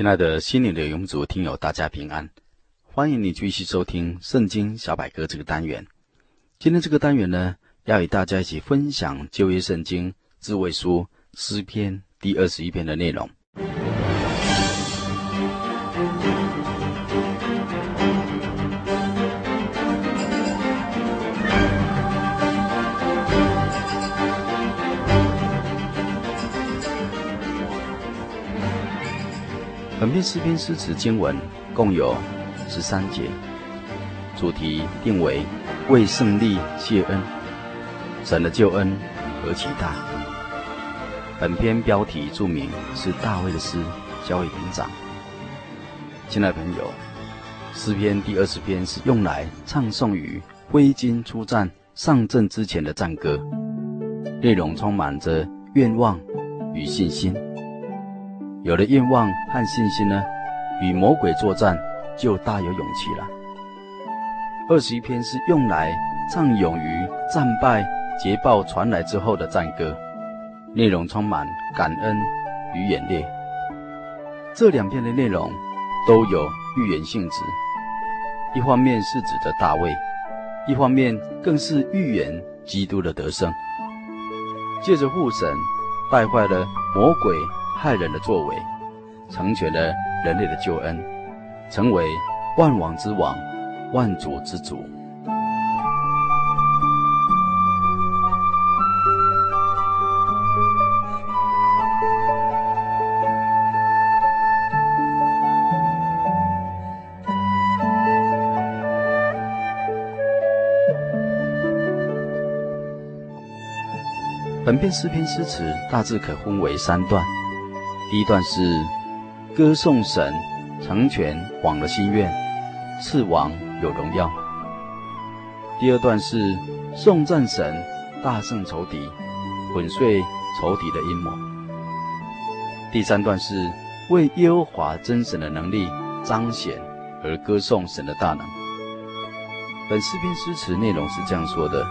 亲爱的心灵的永主听友，大家平安！欢迎你继续收听《圣经小百科》这个单元。今天这个单元呢，要与大家一起分享旧约圣经智慧书诗篇第二十一篇的内容。本篇诗篇诗词经文共有十三节，主题定为为胜利谢恩，神的救恩何其大！本篇标题注明是大卫的诗，交给营长。亲爱的朋友，诗篇第二十篇是用来唱颂与挥军出战、上阵之前的战歌，内容充满着愿望与信心。有了愿望和信心呢，与魔鬼作战就大有勇气了。二十一篇是用来唱勇于战败捷报传来之后的战歌，内容充满感恩与演练。这两篇的内容都有预言性质，一方面是指着大卫，一方面更是预言基督的得胜，借着父神败坏了魔鬼。害人的作为，成全了人类的救恩，成为万王之王、万主之主。本篇诗篇诗词大致可分为三段。第一段是歌颂神成全王的心愿，赐王有荣耀。第二段是颂赞神大胜仇敌，粉碎仇敌的阴谋。第三段是为耶和华真神的能力彰显而歌颂神的大能。本诗篇诗词内容是这样说的：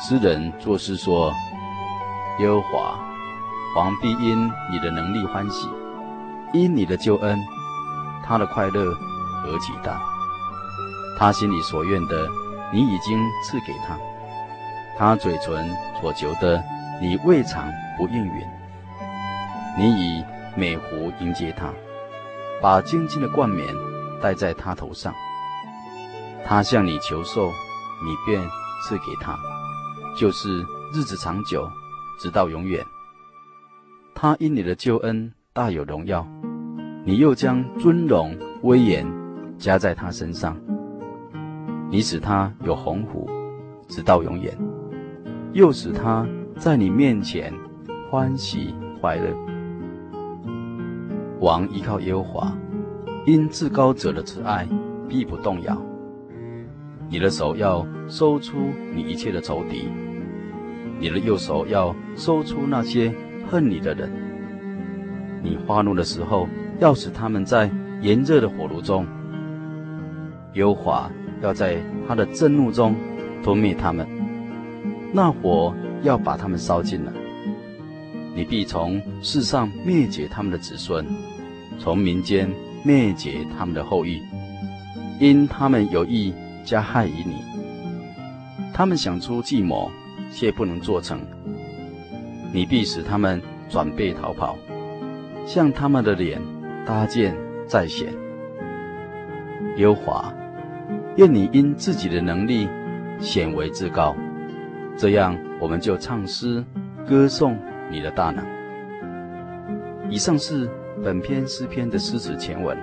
诗人作诗说，耶和华。王必因你的能力欢喜，因你的救恩，他的快乐何其大！他心里所愿的，你已经赐给他；他嘴唇所求的，你未尝不应允。你以美福迎接他，把精金的冠冕戴在他头上。他向你求寿，你便赐给他，就是日子长久，直到永远。他因你的救恩大有荣耀，你又将尊荣威严加在他身上。你使他有鸿福，直到永远，又使他在你面前欢喜快乐。王依靠耶和华，因至高者的慈爱必不动摇。你的手要收出你一切的仇敌，你的右手要收出那些。恨你的人，你发怒的时候，要使他们在炎热的火炉中；耶和华要在他的震怒中吞灭他们，那火要把他们烧尽了。你必从世上灭绝他们的子孙，从民间灭绝他们的后裔，因他们有意加害于你，他们想出计谋，却不能做成。你必使他们转背逃跑，向他们的脸搭箭在弦。耶华，愿你因自己的能力显为至高，这样我们就唱诗歌颂你的大能。以上是本篇诗篇的诗词前文，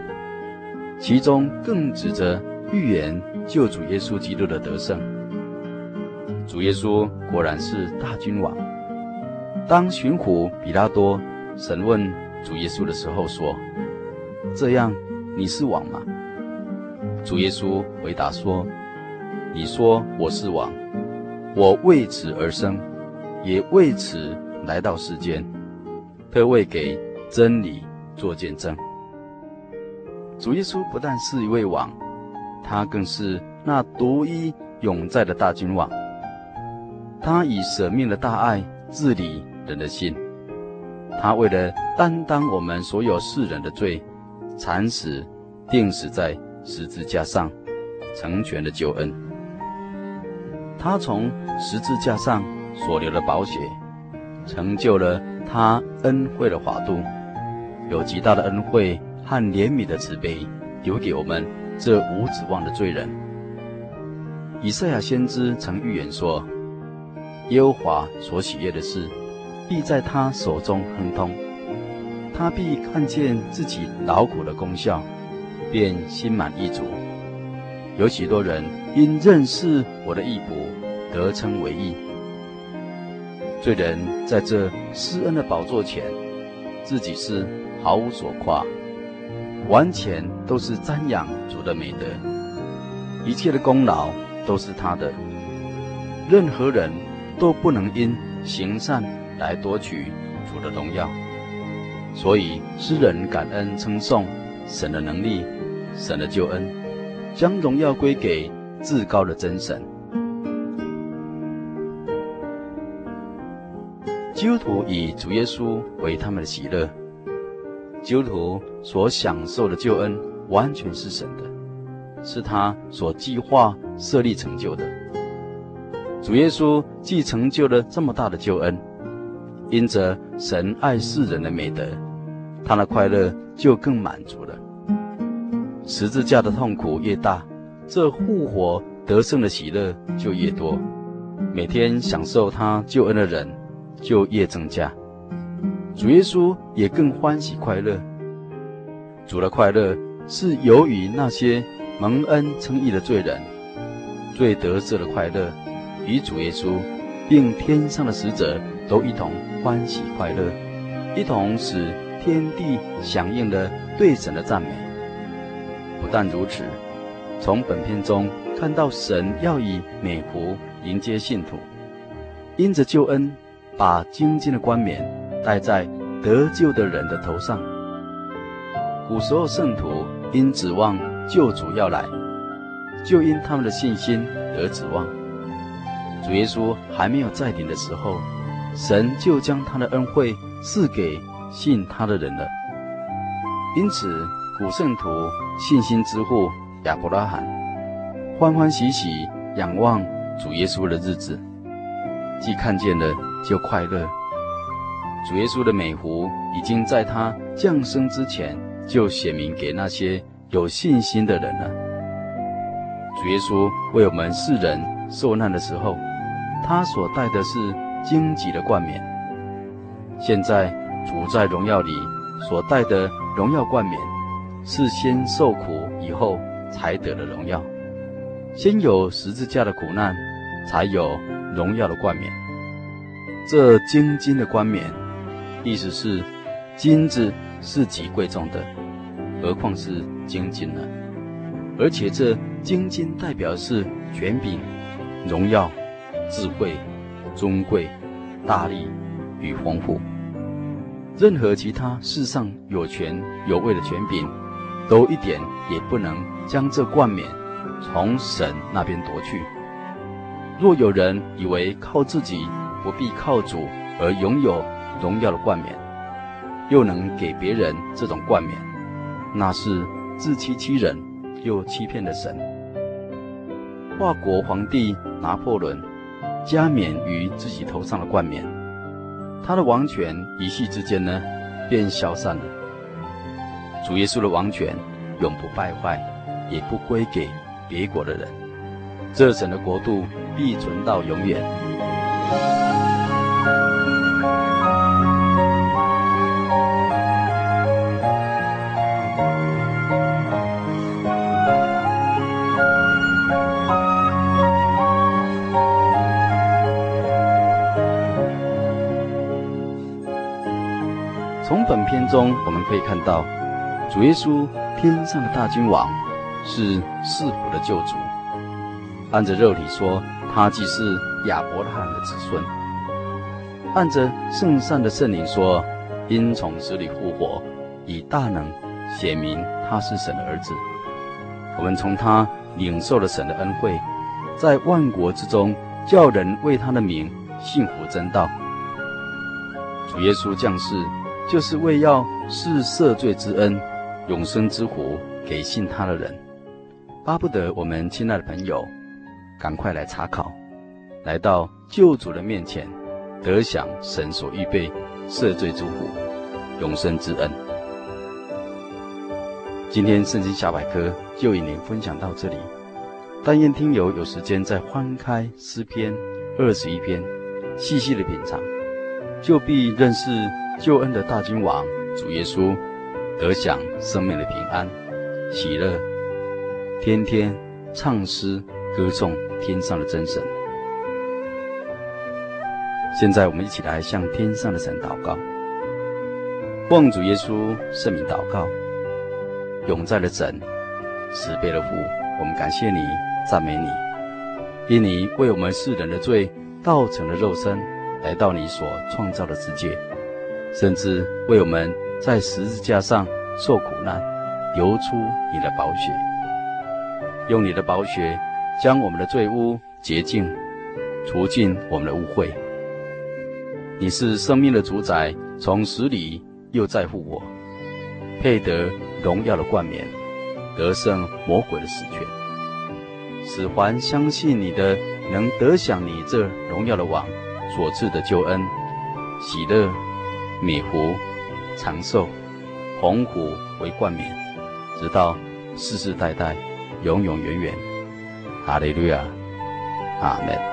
其中更指着预言救主耶稣基督的得胜。主耶稣果然是大君王。当巡抚比拉多审问主耶稣的时候，说：“这样你是王吗？”主耶稣回答说：“你说我是王，我为此而生，也为此来到世间，特为给真理做见证。”主耶稣不但是一位王，他更是那独一永在的大君王。他以舍命的大爱治理人的心，他为了担当我们所有世人的罪，惨死钉死在十字架上，成全了救恩。他从十字架上所流的宝血，成就了他恩惠的华度，有极大的恩惠和怜悯的慈悲，留给我们这无指望的罪人。以赛亚先知曾预言说。耶和华所喜悦的事，必在他手中亨通。他必看见自己劳苦的功效，便心满意足。有许多人因认识我的义仆，得称为义。罪人在这施恩的宝座前，自己是毫无所夸，完全都是瞻仰主的美德，一切的功劳都是他的。任何人。都不能因行善来夺取主的荣耀，所以诗人感恩称颂神的能力、神的救恩，将荣耀归给至高的真神。基督徒以主耶稣为他们的喜乐，基督徒所享受的救恩完全是神的，是他所计划设立成就的。主耶稣既成就了这么大的救恩，因着神爱世人的美德，他的快乐就更满足了。十字架的痛苦越大，这复活得胜的喜乐就越多。每天享受他救恩的人就越增加，主耶稣也更欢喜快乐。主的快乐是由于那些蒙恩称义的罪人，最得赦的快乐。与主耶稣，并天上的使者都一同欢喜快乐，一同使天地响应了对神的赞美。不但如此，从本篇中看到神要以美福迎接信徒，因着救恩，把精金的冠冕戴在得救的人的头上。古时候圣徒因指望救主要来，就因他们的信心得指望。主耶稣还没有在临的时候，神就将他的恩惠赐给信他的人了。因此，古圣徒信心之父亚伯拉罕欢欢喜喜仰望主耶稣的日子，既看见了就快乐。主耶稣的美福已经在他降生之前就显明给那些有信心的人了。主耶稣为我们世人受难的时候，他所带的是荆棘的冠冕。现在主在荣耀里所戴的荣耀冠冕，是先受苦以后才得的荣耀。先有十字架的苦难，才有荣耀的冠冕。这精金的冠冕，意思是金子是极贵重的，何况是精金呢？而且这精金代表是权柄、荣耀。智慧、尊贵、大力与丰富，任何其他世上有权有位的权柄，都一点也不能将这冠冕从神那边夺去。若有人以为靠自己不必靠主而拥有荣耀的冠冕，又能给别人这种冠冕，那是自欺欺人，又欺骗了神。法国皇帝拿破仑。加冕于自己头上的冠冕，他的王权一夕之间呢，便消散了。主耶稣的王权永不败坏，也不归给别国的人。这神的国度必存到永远。从本片中，我们可以看到主耶稣天上的大君王是世俗的救主。按着肉体说，他既是亚伯拉罕的子孙；按着圣善的圣灵说，因从死里复活，以大能显明他是神的儿子。我们从他领受了神的恩惠，在万国之中叫人为他的名信服真道。主耶稣降世，就是为要赐赦罪之恩、永生之福给信他的人。巴不得我们亲爱的朋友，赶快来查考，来到救主的面前，得享神所预备赦罪之福、永生之恩。今天圣经小百科就与您分享到这里。但愿听友有时间再翻开诗篇二十一篇，细细的品尝。就必认识救恩的大君王主耶稣，得享生命的平安、喜乐，天天唱诗歌颂天上的真神。现在我们一起来向天上的神祷告，奉主耶稣圣名祷告，永在的神，慈悲的父，我们感谢你，赞美你，因你为我们世人的罪，道成了肉身。来到你所创造的世界，甚至为我们在十字架上受苦难，流出你的宝血，用你的宝血将我们的罪污洁净，除尽我们的污秽。你是生命的主宰，从死里又在乎我，配得荣耀的冠冕，得胜魔鬼的死权，使凡相信你的能得享你这荣耀的王。所赐的救恩、喜乐、米福、长寿、鸿福为冠冕，直到世世代代、永永远远。哈利路亚，阿门。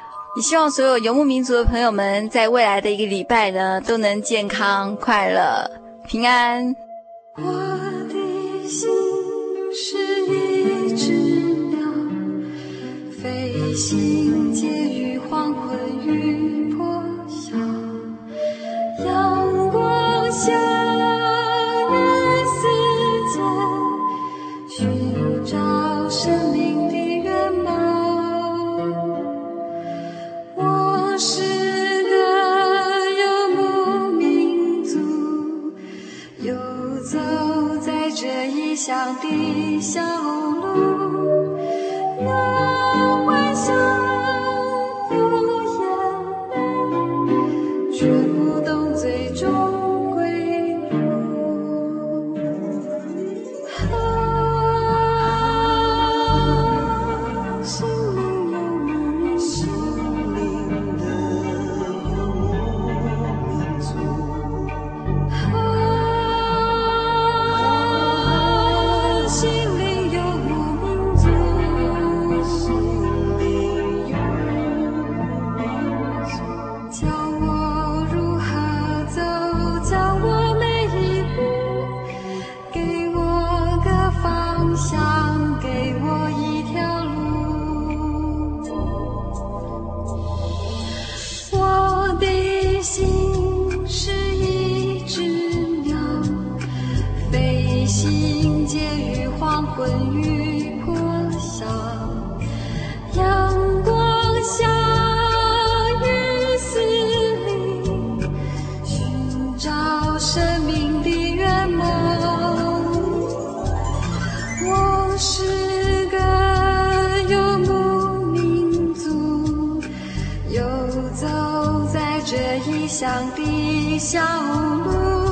也希望所有游牧民族的朋友们在未来的一个礼拜呢，都能健康、快乐、平安。我的心是一只鸟，飞行。这异乡的小路。